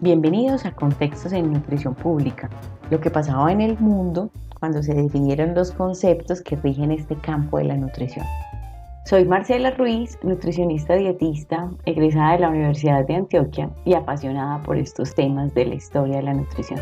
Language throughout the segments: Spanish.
Bienvenidos a Contextos en Nutrición Pública, lo que pasaba en el mundo cuando se definieron los conceptos que rigen este campo de la nutrición. Soy Marcela Ruiz, nutricionista dietista, egresada de la Universidad de Antioquia y apasionada por estos temas de la historia de la nutrición.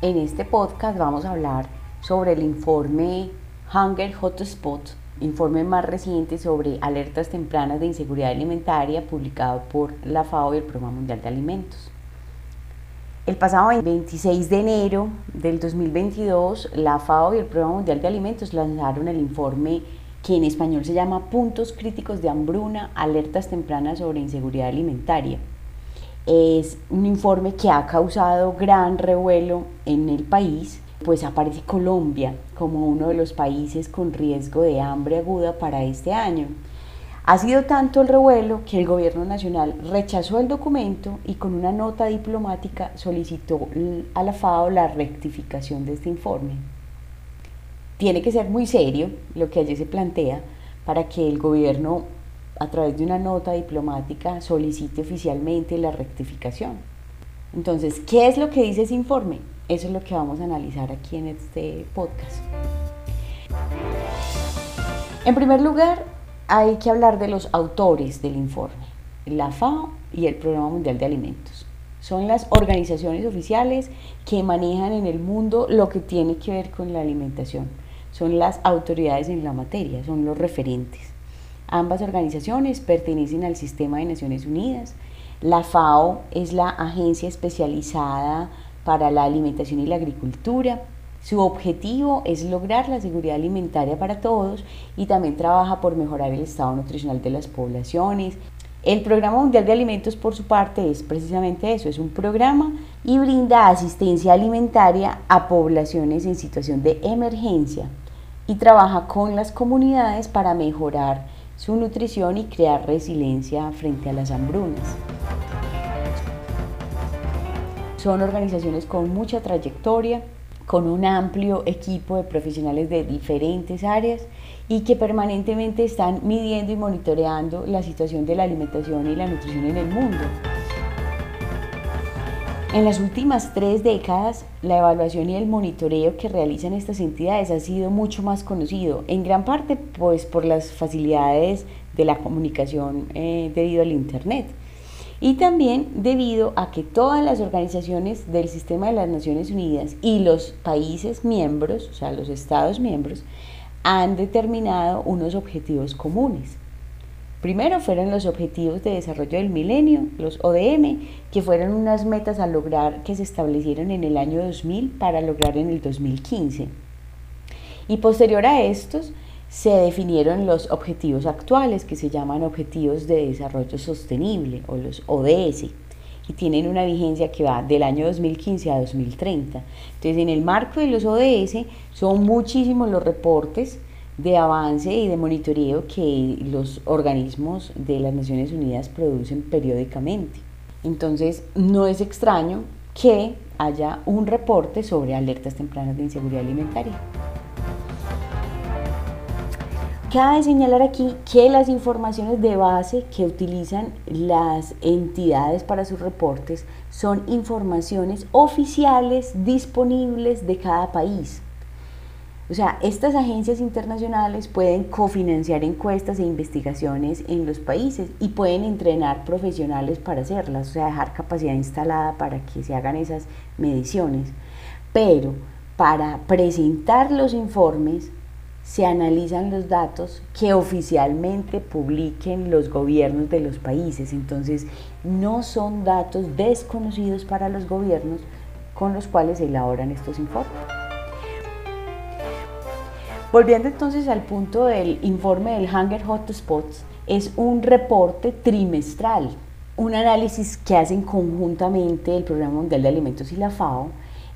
En este podcast vamos a hablar sobre el informe Hunger Hotspot informe más reciente sobre alertas tempranas de inseguridad alimentaria publicado por la FAO y el Programa Mundial de Alimentos. El pasado 26 de enero del 2022, la FAO y el Programa Mundial de Alimentos lanzaron el informe que en español se llama Puntos Críticos de Hambruna, Alertas Tempranas sobre Inseguridad Alimentaria. Es un informe que ha causado gran revuelo en el país pues aparece Colombia como uno de los países con riesgo de hambre aguda para este año. Ha sido tanto el revuelo que el gobierno nacional rechazó el documento y con una nota diplomática solicitó a la FAO la rectificación de este informe. Tiene que ser muy serio lo que allí se plantea para que el gobierno a través de una nota diplomática solicite oficialmente la rectificación. Entonces, ¿qué es lo que dice ese informe? Eso es lo que vamos a analizar aquí en este podcast. En primer lugar, hay que hablar de los autores del informe, la FAO y el Programa Mundial de Alimentos. Son las organizaciones oficiales que manejan en el mundo lo que tiene que ver con la alimentación. Son las autoridades en la materia, son los referentes. Ambas organizaciones pertenecen al sistema de Naciones Unidas. La FAO es la agencia especializada para la alimentación y la agricultura. Su objetivo es lograr la seguridad alimentaria para todos y también trabaja por mejorar el estado nutricional de las poblaciones. El Programa Mundial de Alimentos, por su parte, es precisamente eso, es un programa y brinda asistencia alimentaria a poblaciones en situación de emergencia y trabaja con las comunidades para mejorar su nutrición y crear resiliencia frente a las hambrunas. Son organizaciones con mucha trayectoria, con un amplio equipo de profesionales de diferentes áreas y que permanentemente están midiendo y monitoreando la situación de la alimentación y la nutrición en el mundo. En las últimas tres décadas, la evaluación y el monitoreo que realizan estas entidades ha sido mucho más conocido, en gran parte pues por las facilidades de la comunicación eh, debido al Internet y también debido a que todas las organizaciones del sistema de las Naciones Unidas y los países miembros, o sea, los Estados miembros, han determinado unos objetivos comunes. Primero fueron los Objetivos de Desarrollo del Milenio, los ODM, que fueron unas metas a lograr que se establecieron en el año 2000 para lograr en el 2015. Y posterior a estos, se definieron los objetivos actuales que se llaman Objetivos de Desarrollo Sostenible o los ODS y tienen una vigencia que va del año 2015 a 2030. Entonces, en el marco de los ODS son muchísimos los reportes de avance y de monitoreo que los organismos de las Naciones Unidas producen periódicamente. Entonces, no es extraño que haya un reporte sobre alertas tempranas de inseguridad alimentaria. Cabe señalar aquí que las informaciones de base que utilizan las entidades para sus reportes son informaciones oficiales disponibles de cada país. O sea, estas agencias internacionales pueden cofinanciar encuestas e investigaciones en los países y pueden entrenar profesionales para hacerlas, o sea, dejar capacidad instalada para que se hagan esas mediciones. Pero para presentar los informes se analizan los datos que oficialmente publiquen los gobiernos de los países. Entonces, no son datos desconocidos para los gobiernos con los cuales se elaboran estos informes. Volviendo entonces al punto del informe del Hunger Hotspots, es un reporte trimestral, un análisis que hacen conjuntamente el Programa Mundial de Alimentos y la FAO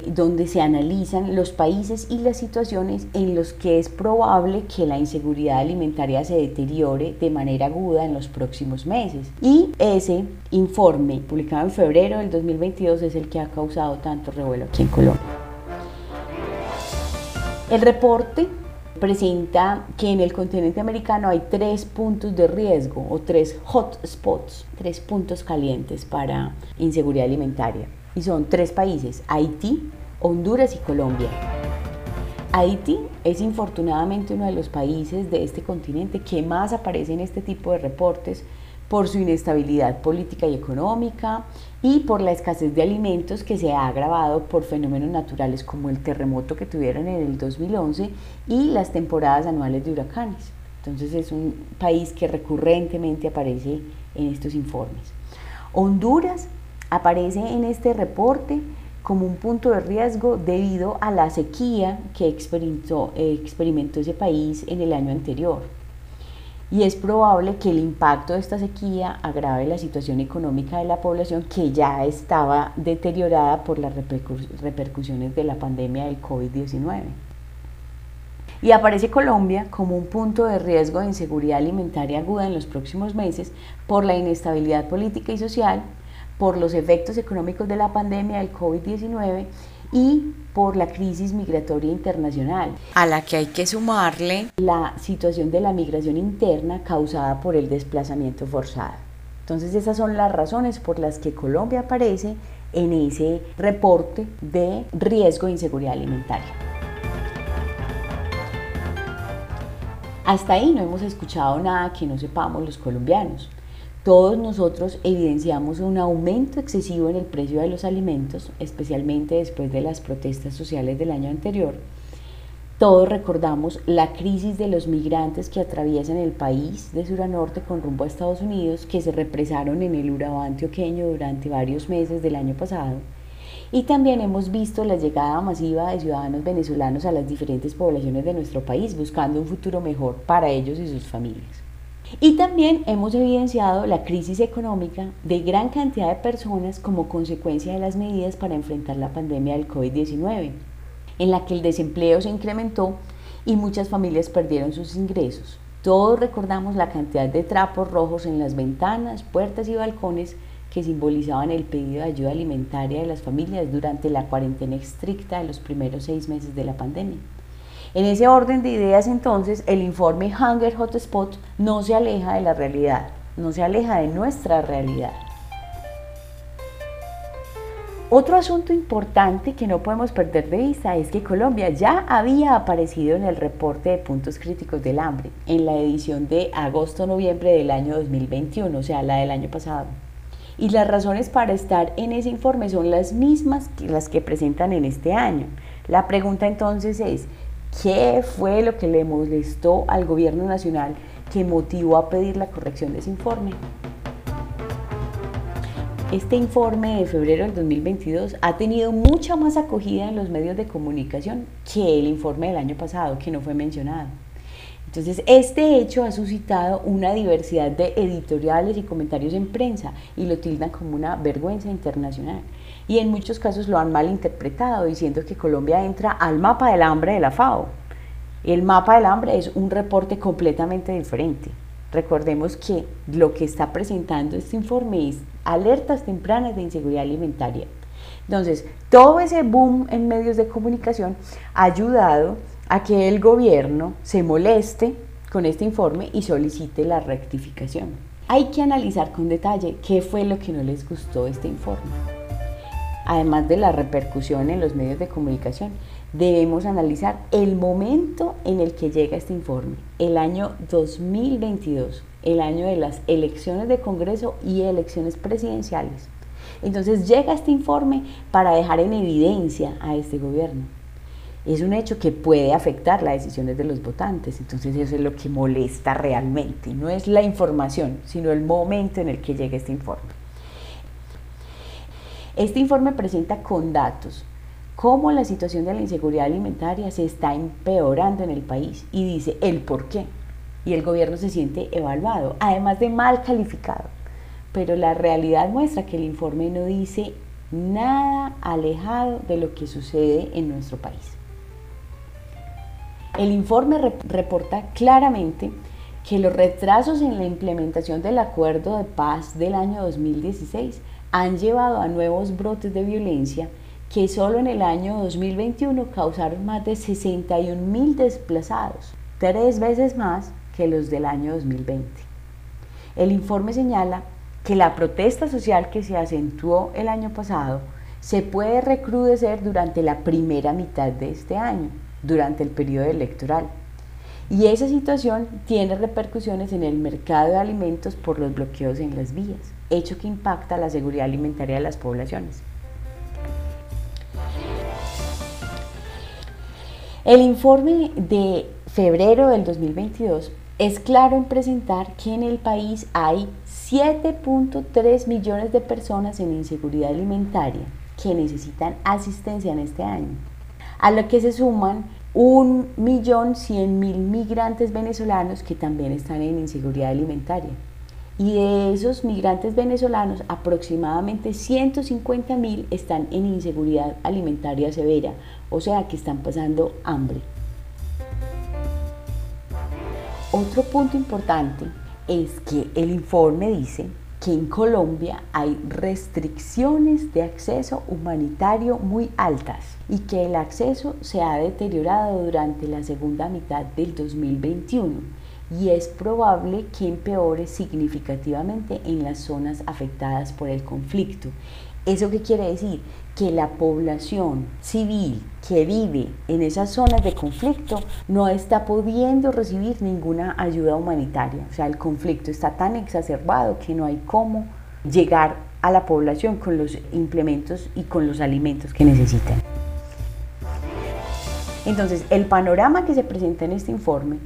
donde se analizan los países y las situaciones en los que es probable que la inseguridad alimentaria se deteriore de manera aguda en los próximos meses. Y ese informe, publicado en febrero del 2022, es el que ha causado tanto revuelo aquí en Colombia. El reporte presenta que en el continente americano hay tres puntos de riesgo o tres hotspots, tres puntos calientes para inseguridad alimentaria. Y son tres países, Haití, Honduras y Colombia. Haití es infortunadamente uno de los países de este continente que más aparece en este tipo de reportes por su inestabilidad política y económica y por la escasez de alimentos que se ha agravado por fenómenos naturales como el terremoto que tuvieron en el 2011 y las temporadas anuales de huracanes. Entonces es un país que recurrentemente aparece en estos informes. Honduras aparece en este reporte como un punto de riesgo debido a la sequía que experimentó, experimentó ese país en el año anterior. Y es probable que el impacto de esta sequía agrave la situación económica de la población que ya estaba deteriorada por las repercusiones de la pandemia del COVID-19. Y aparece Colombia como un punto de riesgo de inseguridad alimentaria aguda en los próximos meses por la inestabilidad política y social por los efectos económicos de la pandemia del COVID-19 y por la crisis migratoria internacional, a la que hay que sumarle la situación de la migración interna causada por el desplazamiento forzado. Entonces esas son las razones por las que Colombia aparece en ese reporte de riesgo de inseguridad alimentaria. Hasta ahí no hemos escuchado nada que no sepamos los colombianos. Todos nosotros evidenciamos un aumento excesivo en el precio de los alimentos, especialmente después de las protestas sociales del año anterior. Todos recordamos la crisis de los migrantes que atraviesan el país de sur a norte con rumbo a Estados Unidos, que se represaron en el Urabá antioqueño durante varios meses del año pasado. Y también hemos visto la llegada masiva de ciudadanos venezolanos a las diferentes poblaciones de nuestro país, buscando un futuro mejor para ellos y sus familias. Y también hemos evidenciado la crisis económica de gran cantidad de personas como consecuencia de las medidas para enfrentar la pandemia del COVID-19, en la que el desempleo se incrementó y muchas familias perdieron sus ingresos. Todos recordamos la cantidad de trapos rojos en las ventanas, puertas y balcones que simbolizaban el pedido de ayuda alimentaria de las familias durante la cuarentena estricta de los primeros seis meses de la pandemia. En ese orden de ideas entonces, el informe Hunger Hotspot no se aleja de la realidad, no se aleja de nuestra realidad. Otro asunto importante que no podemos perder de vista es que Colombia ya había aparecido en el reporte de puntos críticos del hambre, en la edición de agosto-noviembre del año 2021, o sea, la del año pasado. Y las razones para estar en ese informe son las mismas que las que presentan en este año. La pregunta entonces es, ¿Qué fue lo que le molestó al gobierno nacional que motivó a pedir la corrección de ese informe? Este informe de febrero del 2022 ha tenido mucha más acogida en los medios de comunicación que el informe del año pasado, que no fue mencionado. Entonces, este hecho ha suscitado una diversidad de editoriales y comentarios en prensa y lo tildan como una vergüenza internacional y en muchos casos lo han malinterpretado diciendo que Colombia entra al mapa del hambre de la FAO. El mapa del hambre es un reporte completamente diferente. Recordemos que lo que está presentando este informe es alertas tempranas de inseguridad alimentaria. Entonces, todo ese boom en medios de comunicación ha ayudado a que el gobierno se moleste con este informe y solicite la rectificación. Hay que analizar con detalle qué fue lo que no les gustó este informe además de la repercusión en los medios de comunicación, debemos analizar el momento en el que llega este informe, el año 2022, el año de las elecciones de Congreso y elecciones presidenciales. Entonces llega este informe para dejar en evidencia a este gobierno. Es un hecho que puede afectar las decisiones de los votantes, entonces eso es lo que molesta realmente, no es la información, sino el momento en el que llega este informe. Este informe presenta con datos cómo la situación de la inseguridad alimentaria se está empeorando en el país y dice el por qué. Y el gobierno se siente evaluado, además de mal calificado. Pero la realidad muestra que el informe no dice nada alejado de lo que sucede en nuestro país. El informe reporta claramente que los retrasos en la implementación del acuerdo de paz del año 2016 han llevado a nuevos brotes de violencia que solo en el año 2021 causaron más de 61 mil desplazados. tres veces más que los del año 2020. El informe señala que la protesta social que se acentuó el año pasado se puede recrudecer durante la primera mitad de este año, durante el periodo electoral. Y esa situación tiene repercusiones en el mercado de alimentos por los bloqueos en las vías, hecho que impacta la seguridad alimentaria de las poblaciones. El informe de febrero del 2022 es claro en presentar que en el país hay 7.3 millones de personas en inseguridad alimentaria que necesitan asistencia en este año, a lo que se suman 1.100.000 migrantes venezolanos que también están en inseguridad alimentaria. Y de esos migrantes venezolanos, aproximadamente 150.000 están en inseguridad alimentaria severa, o sea que están pasando hambre. Otro punto importante es que el informe dice que en Colombia hay restricciones de acceso humanitario muy altas y que el acceso se ha deteriorado durante la segunda mitad del 2021 y es probable que empeore significativamente en las zonas afectadas por el conflicto. ¿Eso qué quiere decir? Que la población civil que vive en esas zonas de conflicto no está pudiendo recibir ninguna ayuda humanitaria. O sea, el conflicto está tan exacerbado que no hay cómo llegar a la población con los implementos y con los alimentos que necesitan. Entonces, el panorama que se presenta en este informe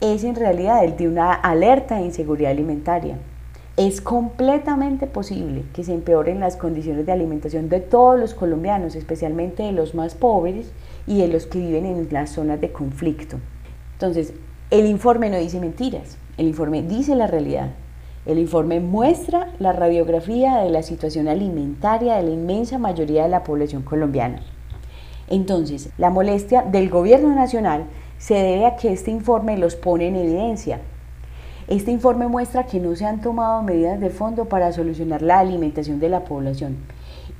es en realidad el de una alerta de inseguridad alimentaria. Es completamente posible que se empeoren las condiciones de alimentación de todos los colombianos, especialmente de los más pobres y de los que viven en las zonas de conflicto. Entonces, el informe no dice mentiras, el informe dice la realidad. El informe muestra la radiografía de la situación alimentaria de la inmensa mayoría de la población colombiana. Entonces, la molestia del gobierno nacional se debe a que este informe los pone en evidencia. Este informe muestra que no se han tomado medidas de fondo para solucionar la alimentación de la población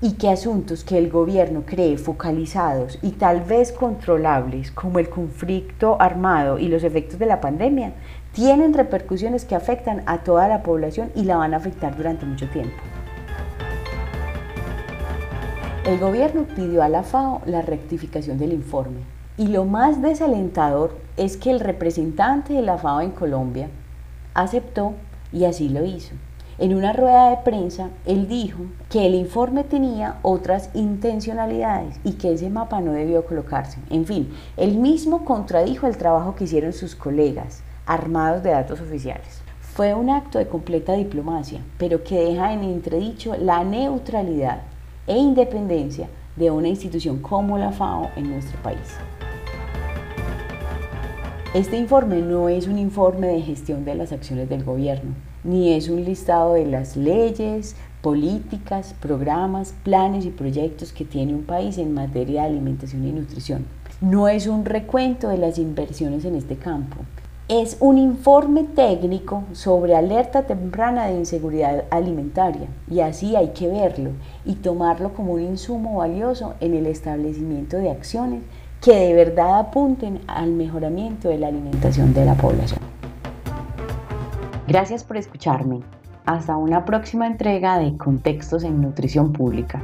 y que asuntos que el gobierno cree focalizados y tal vez controlables, como el conflicto armado y los efectos de la pandemia, tienen repercusiones que afectan a toda la población y la van a afectar durante mucho tiempo. El gobierno pidió a la FAO la rectificación del informe, y lo más desalentador es que el representante de la FAO en Colombia aceptó y así lo hizo. En una rueda de prensa, él dijo que el informe tenía otras intencionalidades y que ese mapa no debió colocarse. En fin, él mismo contradijo el trabajo que hicieron sus colegas, armados de datos oficiales. Fue un acto de completa diplomacia, pero que deja en entredicho la neutralidad e independencia de una institución como la FAO en nuestro país. Este informe no es un informe de gestión de las acciones del gobierno, ni es un listado de las leyes, políticas, programas, planes y proyectos que tiene un país en materia de alimentación y nutrición. No es un recuento de las inversiones en este campo. Es un informe técnico sobre alerta temprana de inseguridad alimentaria y así hay que verlo y tomarlo como un insumo valioso en el establecimiento de acciones que de verdad apunten al mejoramiento de la alimentación de la población. Gracias por escucharme. Hasta una próxima entrega de Contextos en Nutrición Pública.